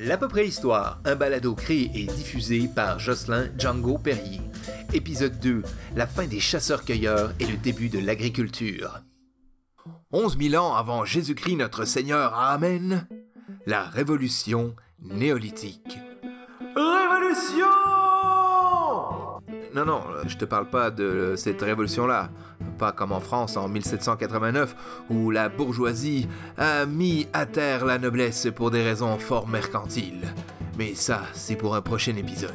L'à peu près histoire, un balado créé et diffusé par Jocelyn Django Perrier. Épisode 2, la fin des chasseurs-cueilleurs et le début de l'agriculture. 11 000 ans avant Jésus-Christ notre Seigneur, Amen, la révolution néolithique. Révolution Non, non, je te parle pas de cette révolution-là. Pas comme en France en 1789, où la bourgeoisie a mis à terre la noblesse pour des raisons fort mercantiles. Mais ça, c'est pour un prochain épisode.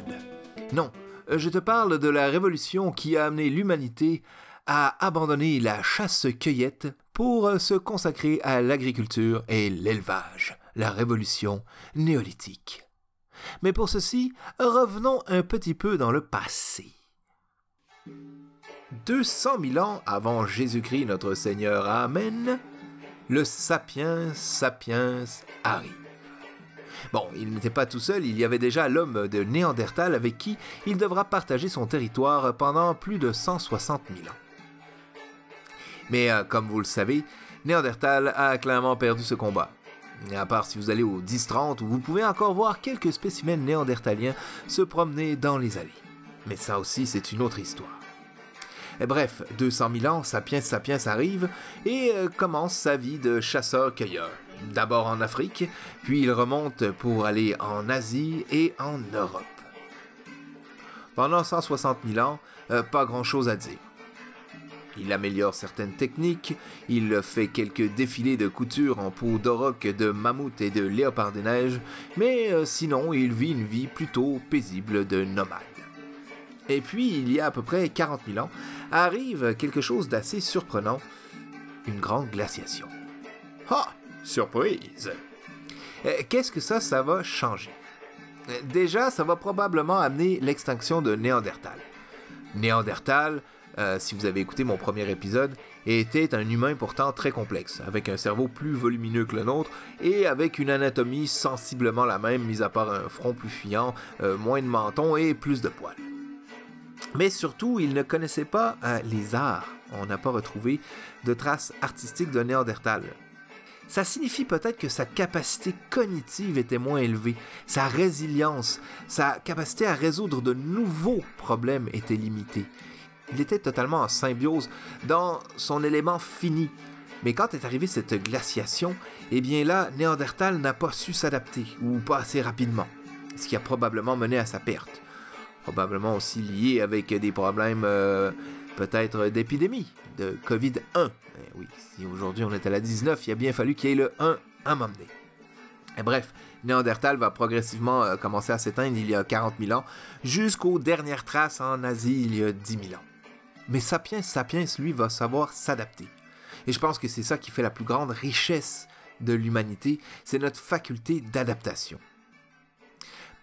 Non, je te parle de la révolution qui a amené l'humanité à abandonner la chasse-cueillette pour se consacrer à l'agriculture et l'élevage, la révolution néolithique. Mais pour ceci, revenons un petit peu dans le passé. 200 000 ans avant Jésus-Christ notre Seigneur, Amen, le sapiens sapiens arrive. Bon, il n'était pas tout seul, il y avait déjà l'homme de Néandertal avec qui il devra partager son territoire pendant plus de 160 000 ans. Mais euh, comme vous le savez, Néandertal a clairement perdu ce combat. À part si vous allez au 10-30 où vous pouvez encore voir quelques spécimens néandertaliens se promener dans les allées. Mais ça aussi, c'est une autre histoire. Et bref, 200 000 ans, Sapiens Sapiens arrive et euh, commence sa vie de chasseur-cueilleur. D'abord en Afrique, puis il remonte pour aller en Asie et en Europe. Pendant 160 000 ans, euh, pas grand-chose à dire. Il améliore certaines techniques, il fait quelques défilés de couture en peau d'auroch, de mammouth et de léopard des neiges, mais euh, sinon il vit une vie plutôt paisible de nomade. Et puis, il y a à peu près 40 000 ans, arrive quelque chose d'assez surprenant, une grande glaciation. Ah, surprise! Euh, Qu'est-ce que ça, ça va changer? Euh, Déjà, ça va probablement amener l'extinction de Néandertal. Néandertal, euh, si vous avez écouté mon premier épisode, était un humain pourtant très complexe, avec un cerveau plus volumineux que le nôtre et avec une anatomie sensiblement la même, mis à part un front plus fuyant, moins de menton et plus de poils. Mais surtout, il ne connaissait pas euh, les arts. On n'a pas retrouvé de traces artistiques de Néandertal. Ça signifie peut-être que sa capacité cognitive était moins élevée, sa résilience, sa capacité à résoudre de nouveaux problèmes était limitée. Il était totalement en symbiose dans son élément fini. Mais quand est arrivée cette glaciation, eh bien là, Néandertal n'a pas su s'adapter, ou pas assez rapidement, ce qui a probablement mené à sa perte. Probablement aussi lié avec des problèmes euh, peut-être d'épidémie, de COVID-1. Eh oui, si aujourd'hui on est à la 19, il a bien fallu qu'il y ait le 1 à donné. Et bref, Néandertal va progressivement euh, commencer à s'éteindre il y a 40 000 ans, jusqu'aux dernières traces en Asie il y a 10 000 ans. Mais Sapiens Sapiens, lui, va savoir s'adapter. Et je pense que c'est ça qui fait la plus grande richesse de l'humanité, c'est notre faculté d'adaptation.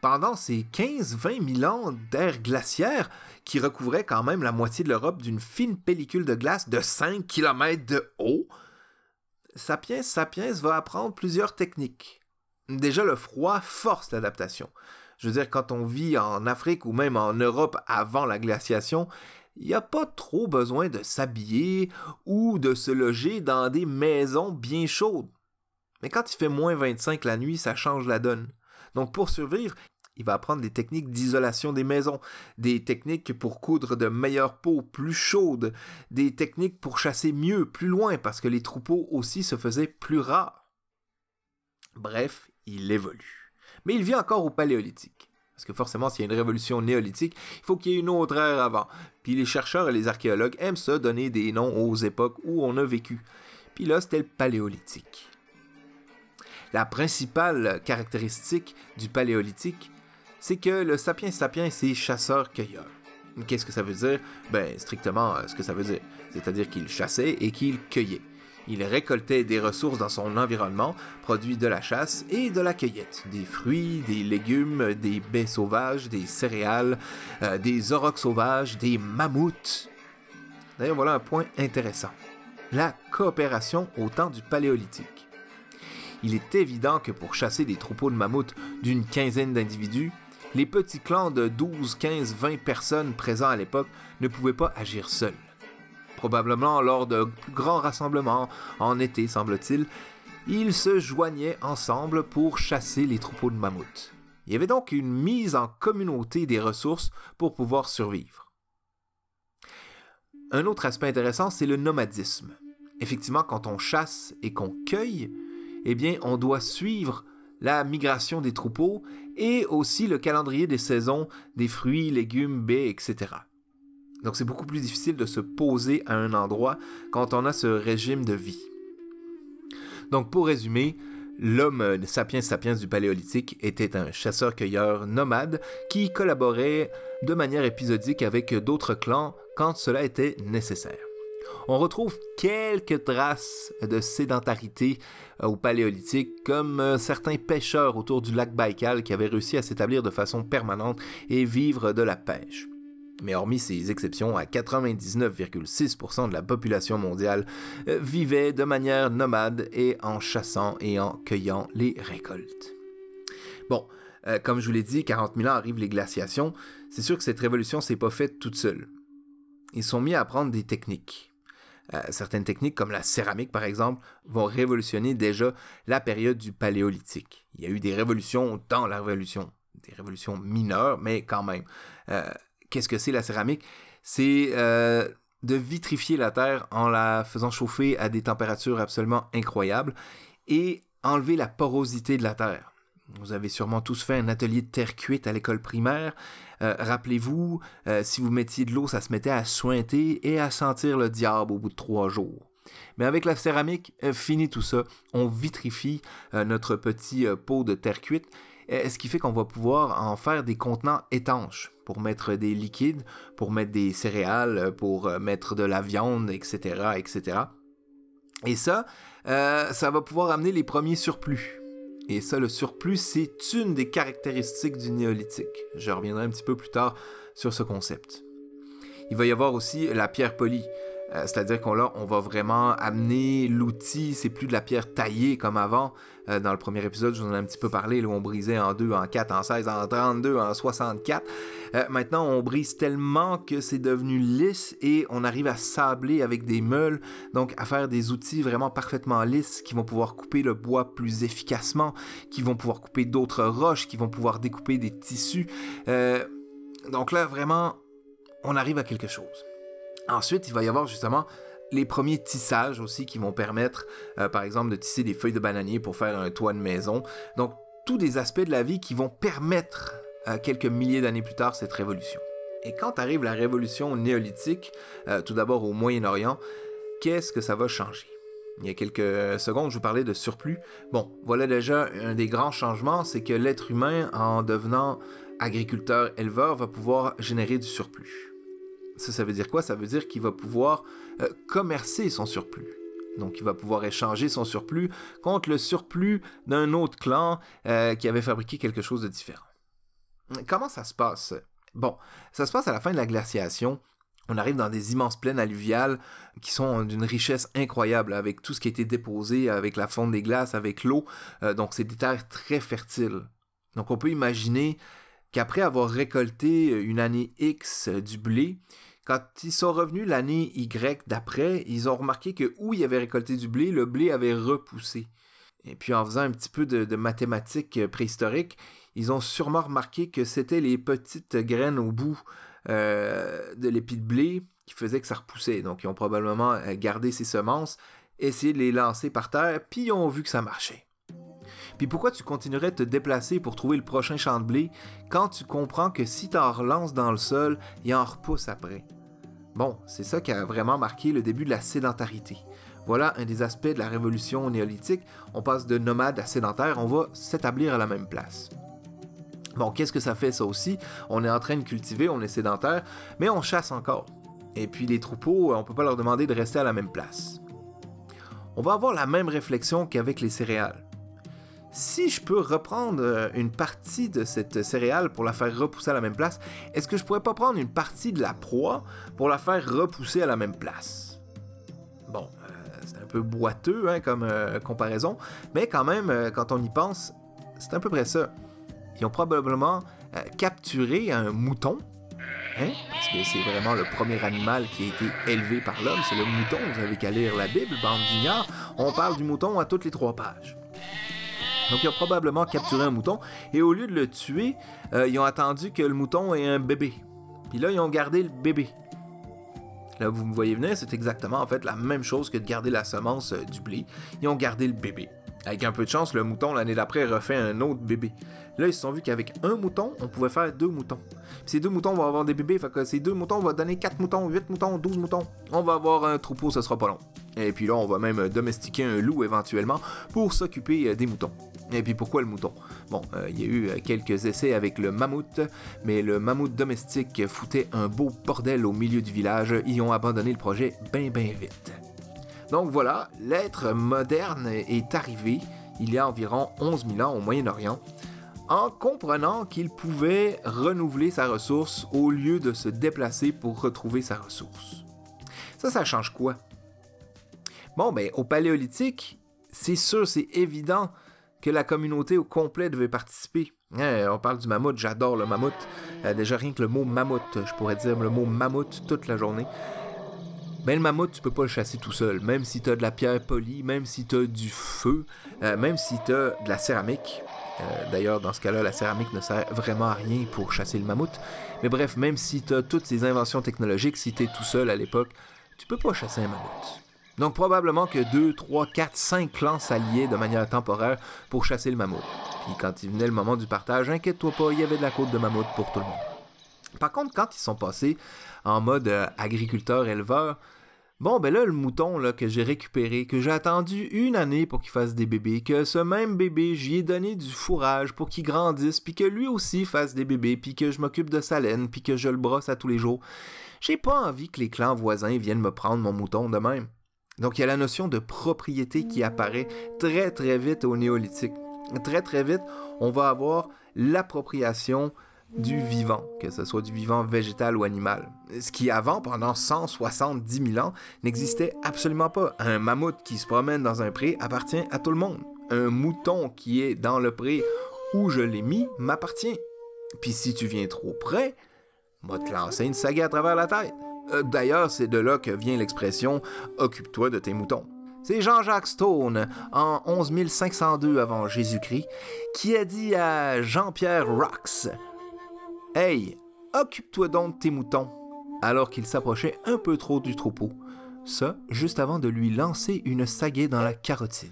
Pendant ces 15-20 000 ans d'ère glaciaire, qui recouvrait quand même la moitié de l'Europe d'une fine pellicule de glace de 5 km de haut, Sapiens Sapiens va apprendre plusieurs techniques. Déjà, le froid force l'adaptation. Je veux dire, quand on vit en Afrique ou même en Europe avant la glaciation, il n'y a pas trop besoin de s'habiller ou de se loger dans des maisons bien chaudes. Mais quand il fait moins 25 la nuit, ça change la donne. Donc pour survivre, il va apprendre des techniques d'isolation des maisons, des techniques pour coudre de meilleures peaux plus chaudes, des techniques pour chasser mieux, plus loin, parce que les troupeaux aussi se faisaient plus rares. Bref, il évolue. Mais il vit encore au paléolithique. Parce que forcément, s'il y a une révolution néolithique, il faut qu'il y ait une autre ère avant. Puis les chercheurs et les archéologues aiment ça donner des noms aux époques où on a vécu. Puis là, c'était le paléolithique. La principale caractéristique du paléolithique, c'est que le sapiens sapiens, c'est chasseur-cueilleur. Qu'est-ce que ça veut dire? Ben, strictement ce que ça veut dire. C'est-à-dire qu'il chassait et qu'il cueillait. Il récoltait des ressources dans son environnement, produits de la chasse et de la cueillette, des fruits, des légumes, des baies sauvages, des céréales, euh, des aurochs sauvages, des mammouths. D'ailleurs, voilà un point intéressant. La coopération au temps du paléolithique. Il est évident que pour chasser des troupeaux de mammouths d'une quinzaine d'individus, les petits clans de 12, 15, 20 personnes présents à l'époque ne pouvaient pas agir seuls probablement lors de plus grands rassemblements en été, semble-t-il, ils se joignaient ensemble pour chasser les troupeaux de mammouths. Il y avait donc une mise en communauté des ressources pour pouvoir survivre. Un autre aspect intéressant, c'est le nomadisme. Effectivement, quand on chasse et qu'on cueille, eh bien, on doit suivre la migration des troupeaux et aussi le calendrier des saisons des fruits, légumes, baies, etc. Donc c'est beaucoup plus difficile de se poser à un endroit quand on a ce régime de vie. Donc pour résumer, l'homme sapiens sapiens du Paléolithique était un chasseur-cueilleur nomade qui collaborait de manière épisodique avec d'autres clans quand cela était nécessaire. On retrouve quelques traces de sédentarité euh, au Paléolithique, comme euh, certains pêcheurs autour du lac Baïkal qui avaient réussi à s'établir de façon permanente et vivre de la pêche. Mais hormis ces exceptions, à 99,6% de la population mondiale euh, vivait de manière nomade et en chassant et en cueillant les récoltes. Bon, comme je vous l'ai dit, 40 000 ans arrivent les glaciations. C'est sûr que cette révolution s'est pas faite toute seule. Ils sont mis à apprendre des techniques. Euh, certaines techniques, comme la céramique par exemple, vont révolutionner déjà la période du paléolithique. Il y a eu des révolutions dans la révolution, des révolutions mineures, mais quand même qu'est-ce que c'est la céramique? C'est euh, de vitrifier la terre en la faisant chauffer à des températures absolument incroyables et enlever la porosité de la terre. Vous avez sûrement tous fait un atelier de terre cuite à l'école primaire. Euh, rappelez-vous, euh, si vous mettiez de l'eau, ça se mettait à sointer et à sentir le diable au bout de trois jours. Mais avec la céramique, fini tout ça. On vitrifie notre petit pot de terre cuite euh, ce qui fait qu'on va pouvoir en faire des contenants étanches pour mettre des liquides, pour mettre des céréales, pour euh, mettre de la viande, etc., etc. Et ça, euh, ça va pouvoir amener les premiers surplus. Et ça, le surplus, c'est une des caractéristiques du néolithique. Je reviendrai un petit peu plus tard sur ce concept. Il va y avoir aussi la pierre polie. Euh, c'est-à-dire qu'on on va vraiment amener l'outil, c'est plus de la pierre taillée comme avant. Euh, dans le premier épisode, je vous en ai un petit peu parlé, où on brisait en 2, en 4, en 16, en 32, en 64. Euh, maintenant, on brise tellement que c'est devenu lisse et on arrive à sabler avec des meules, donc à faire des outils vraiment parfaitement lisses qui vont pouvoir couper le bois plus efficacement, qui vont pouvoir couper d'autres roches, qui vont pouvoir découper des tissus. donc là, vraiment, on arrive à quelque chose. Ensuite, il va y avoir justement les premiers tissages aussi qui vont permettre, euh, par exemple, de tisser des feuilles de bananier pour faire un toit de maison. Donc, tous des aspects de la vie qui vont permettre, euh, quelques milliers d'années plus tard, cette révolution. Et quand arrive la révolution néolithique, euh, tout d'abord au Moyen-Orient, qu'est-ce que ça va changer? Il y a quelques secondes, je vous parlais de surplus. Bon, voilà déjà un des grands changements, c'est que l'être humain, en devenant agriculteur-éleveur, va pouvoir générer du surplus. Ça, veut dire quoi? Ça veut dire qu'il va pouvoir euh, commercer son surplus. Donc, il va pouvoir échanger son surplus contre le surplus d'un autre clan euh, qui avait fabriqué quelque chose de différent. Comment ça se passe? Bon, ça se passe à la fin de la glaciation. On arrive dans des immenses plaines alluviales qui sont d'une richesse incroyable avec tout ce qui a été déposé, avec la fonte des glaces, avec l'eau. Euh, donc, c'est des terres très fertiles. Donc, on peut imaginer qu'après avoir récolté une année X du blé, quand ils sont revenus l'année Y d'après, ils ont remarqué que où ils avaient récolté du blé, le blé avait repoussé. Et puis en faisant un petit peu de, mathématiques préhistoriques, ils ont sûrement remarqué que c'était les petites graines au bout euh, de l'épi de blé qui faisaient que ça repoussait. Donc ils ont probablement euh, gardé ces semences, essayé de les lancer par terre, puis ils ont vu que ça marchait. Puis pourquoi tu continuerais de te déplacer pour trouver le prochain champ de blé quand tu comprends que si tu en relances dans le sol, il en repousse après? Bon, c'est ça qui a vraiment marqué le début de la sédentarité. Voilà un des aspects de la révolution néolithique. On passe de nomade à sédentaire, on va s'établir à la même place. Bon, qu'est-ce que ça fait ça aussi? On est en train de cultiver, on est sédentaire, mais on chasse encore. Et puis les troupeaux, on ne peut pas leur demander de rester à la même place. On va avoir la même réflexion qu'avec les céréales si je peux reprendre euh, une partie de cette céréale pour la faire repousser à la même place, est-ce que je pourrais pas prendre une partie de la proie pour la faire repousser à la même place? Bon, euh, c'est un peu boiteux hein, comme euh, comparaison, mais quand même, quand on y pense, c'est à peu près ça. Ils ont probablement capturé un mouton Hein? Parce que c'est vraiment le premier animal qui a été élevé par l'homme, c'est le mouton. Vous avez qu'à lire la Bible, bande. On parle du mouton à toutes les trois pages. Donc, ils ont probablement capturé un mouton et au lieu de le tuer, euh, ils ont attendu que le mouton ait un bébé. Puis là, ils ont gardé le bébé. Là, vous me voyez venir, c'est exactement en fait la même chose que de garder la semence euh, du blé. Ils ont gardé le bébé. Avec un peu de chance, le mouton l'année d'après refait un autre bébé. Là, ils se sont vus qu'avec un mouton, on pouvait faire deux moutons. ces deux moutons vont avoir des bébés, fait que ces deux moutons vont donner quatre moutons, huit moutons, douze moutons. On va avoir un troupeau, ce sera pas long. Et puis là, on va même domestiquer un loup éventuellement pour s'occuper euh, des moutons. Et puis pourquoi le mouton? Bon, euh, il y a eu euh, quelques essais avec le mammouth, mais le mammouth domestique foutait un beau bordel au milieu du village. Ils ont abandonné le projet bien bien vite. Donc voilà, l'être moderne est arrivé il y a environ 11 000 ans au Moyen-Orient, en comprenant qu'il pouvait renouveler sa ressource au lieu de se déplacer pour retrouver sa ressource. Ça, ça change quoi? Bon, ben, au Paléolithique, c'est sûr, c'est évident que la communauté au complet devait participer. Hein, on parle du mammouth, j'adore le mammouth. Euh, déjà rien que le mot mammouth, je pourrais dire le mot mammouth toute la journée. Mais le mammouth, tu peux pas le chasser tout seul. Même si tu as de la pierre polie, même si tu as du feu, euh, même si tu as de la céramique. Euh, d'ailleurs, dans ce cas-là, la céramique ne sert vraiment à rien pour chasser le mammouth. Mais bref, même si tu as toutes ces inventions technologiques, si tu es tout seul à l'époque, tu peux pas chasser un mammouth. Donc probablement que 2, 3, 4, 5 clans s'alliaient de manière temporaire pour chasser le mammouth. Puis quand il venait le moment du partage, inquiète-toi pas, il y avait de la côte de mammouth pour tout le monde. Par contre, quand ils sont passés en mode euh, agriculteur-éleveur, bon, ben là, le mouton là, que j'ai récupéré, que j'ai attendu une année pour qu'il fasse des bébés, que ce même bébé, j'y ai donné du fourrage pour qu'il grandisse, puis que lui aussi fasse des bébés, puis que je m'occupe de sa laine, puis que je le brosse à tous les jours, j'ai pas envie que les clans voisins viennent me prendre mon mouton de même. Donc il y a la notion de propriété qui apparaît très très vite au néolithique. Très très vite, on va avoir l'appropriation du vivant, que ce soit du vivant végétal ou animal. Ce qui avant, pendant 170 000 ans, n'existait absolument pas. Un mammouth qui se promène dans un pré appartient à tout le monde. Un mouton qui est dans le pré où je l'ai mis m'appartient. Puis si tu viens trop près, moi te lancer une saga à travers la tête. Euh, d'ailleurs, c'est de là que vient l'expression Occupe-toi de tes moutons. C'est Jean-Jacques Stone, en 11502 avant Jésus-Christ, qui a dit à Jean-Pierre Rox Hey, occupe-toi donc de tes moutons, alors qu'il s'approchait un peu trop du troupeau. Ça, juste avant de lui lancer une sagaie dans la carotide.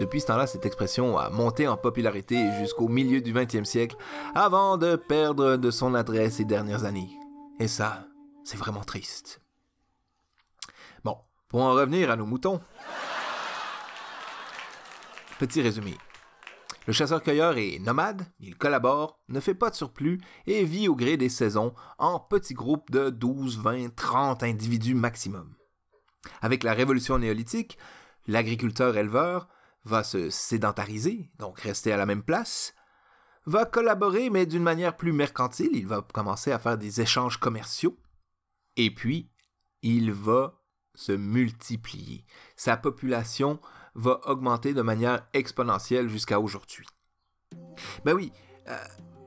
Depuis ce temps-là, cette expression a monté en popularité jusqu'au milieu du 20e siècle, avant de perdre de son adresse ces dernières années. Et ça, c'est vraiment triste. Bon, pour en revenir à nos moutons. Petit résumé. Le chasseur-cueilleur est nomade, il collabore, ne fait pas de surplus et vit au gré des saisons en petits groupes de 12, 20, 30 individus maximum. Avec la révolution néolithique, l'agriculteur-éleveur va se sédentariser, donc rester à la même place, va collaborer mais d'une manière plus mercantile, il va commencer à faire des échanges commerciaux, et puis, il va se multiplier. Sa population va augmenter de manière exponentielle jusqu'à aujourd'hui. Ben oui, euh,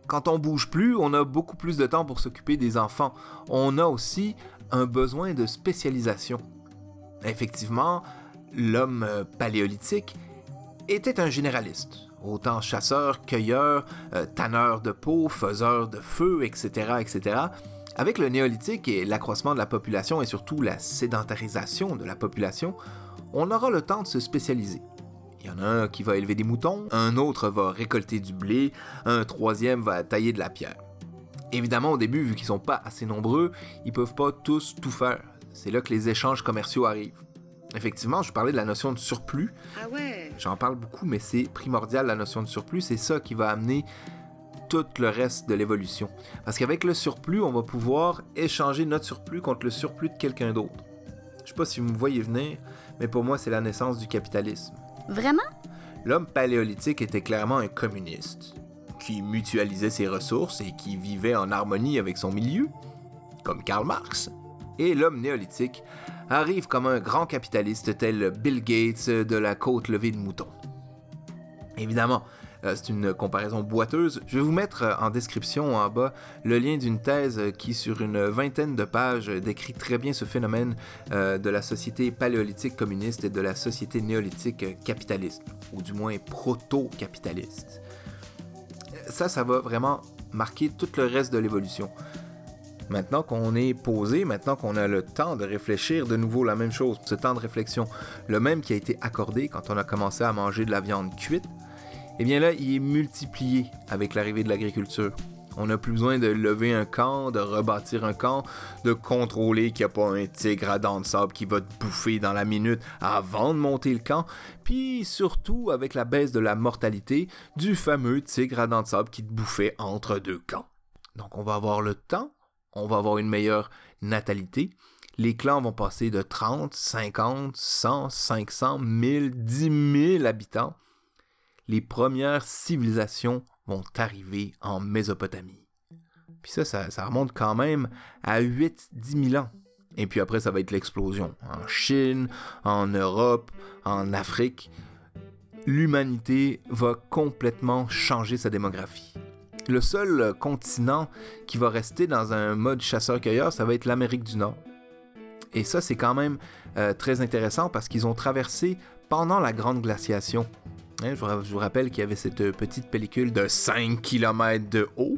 quand on bouge plus, on a beaucoup plus de temps pour s'occuper des enfants. On a aussi un besoin de spécialisation. Effectivement, l'homme euh, paléolithique était un généraliste. Autant chasseur, cueilleur, euh, tanneur de peau, faiseur de feu, etc., etc. Avec le néolithique et l'accroissement de la population et surtout la sédentarisation de la population, on aura le temps de se spécialiser. Il y en a un qui va élever des moutons, un autre va récolter du blé, un troisième va tailler de la pierre. Évidemment, au début, vu qu'ils sont pas assez nombreux, ils peuvent pas tous tout faire. C'est là que les échanges commerciaux arrivent. Effectivement, je parlais de la notion de surplus. Ah ouais. J'en parle beaucoup, mais c'est primordial la notion de surplus. C'est ça qui va amener tout le reste de l'évolution. Parce qu'avec le surplus, on va pouvoir échanger notre surplus contre le surplus de quelqu'un d'autre. Je sais pas si vous me voyez venir, mais pour moi, c'est la naissance du capitalisme. Vraiment? L'homme paléolithique était clairement un communiste, qui mutualisait ses ressources et qui vivait en harmonie avec son milieu, comme Karl Marx. Et l'homme néolithique arrive comme un grand capitaliste tel Bill Gates de la côte levée de mouton. Évidemment, c'est une comparaison boiteuse. Je vais vous mettre euh, en description en bas le lien d'une thèse qui, sur une vingtaine de pages, décrit très bien ce phénomène de la société paléolithique communiste et de la société néolithique capitaliste, ou du moins proto-capitaliste. Ça, ça va vraiment marquer tout le reste de l'évolution. Maintenant qu'on est posé, maintenant qu'on a le temps de réfléchir de nouveau la même chose, ce temps de réflexion, le même qui a été accordé quand on a commencé à manger de la viande cuite, eh bien là, il est multiplié avec l'arrivée de l'agriculture. On n'a plus besoin de lever un camp, de rebâtir un camp, de contrôler qu'il n'y a pas un tigre à dents de sable qui va te bouffer dans la minute avant de monter le camp, puis surtout avec la baisse de la mortalité du fameux tigre à dents de sable qui te bouffait entre deux camps. Donc on va avoir le temps on va avoir une meilleure natalité. Les clans vont passer de 30, 50, 100, 500, 1000, 10 000 habitants. Les premières civilisations vont arriver en Mésopotamie. Puis ça, ça, remonte quand même à 8-10 000 ans. Et puis après, ça va être l'explosion. En Chine, en Europe, en Afrique. L'humanité va complètement changer sa démographie le seul continent qui va rester dans un mode chasseur-cueilleur, ça va être l'Amérique du Nord. Et ça, c'est quand même euh, très intéressant parce qu'ils ont traversé pendant la grande glaciation. Hein, je, vous rappelle qu'il y avait cette petite pellicule de 5 km de haut.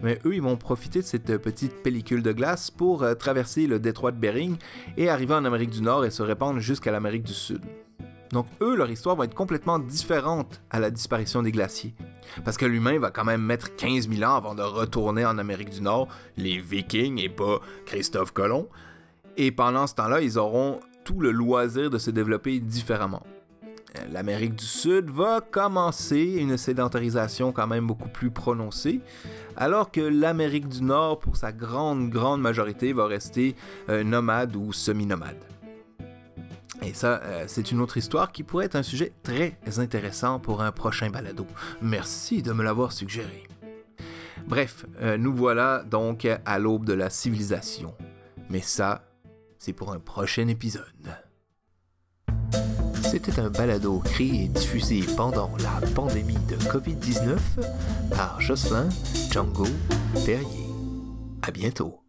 Mais eux, ils vont profiter de cette petite pellicule de glace pour euh, traverser le détroit de Bering et arriver en Amérique du Nord et se répandre jusqu'à l'Amérique du Sud. Donc eux, leur histoire va être complètement différente à la disparition des glaciers. Parce que l'humain va quand même mettre 15 000 ans avant de retourner en Amérique du Nord, les Vikings et pas Christophe Colomb. Et pendant ce temps-là, ils auront tout le loisir de se développer différemment. L'Amérique du Sud va commencer une sédentarisation quand même beaucoup plus prononcée, alors que l'Amérique du Nord, pour sa grande, grande majorité, va rester euh, nomade ou semi-nomade. Et ça, euh, c'est une autre histoire qui pourrait être un sujet très intéressant pour un prochain balado. Merci de me l'avoir suggéré. Bref, euh, nous voilà donc à l'aube de la civilisation. Mais ça, c'est pour un prochain épisode. C'était un balado créé et diffusé pendant la pandémie de COVID-19 par Jocelyn Django Perrier. À bientôt.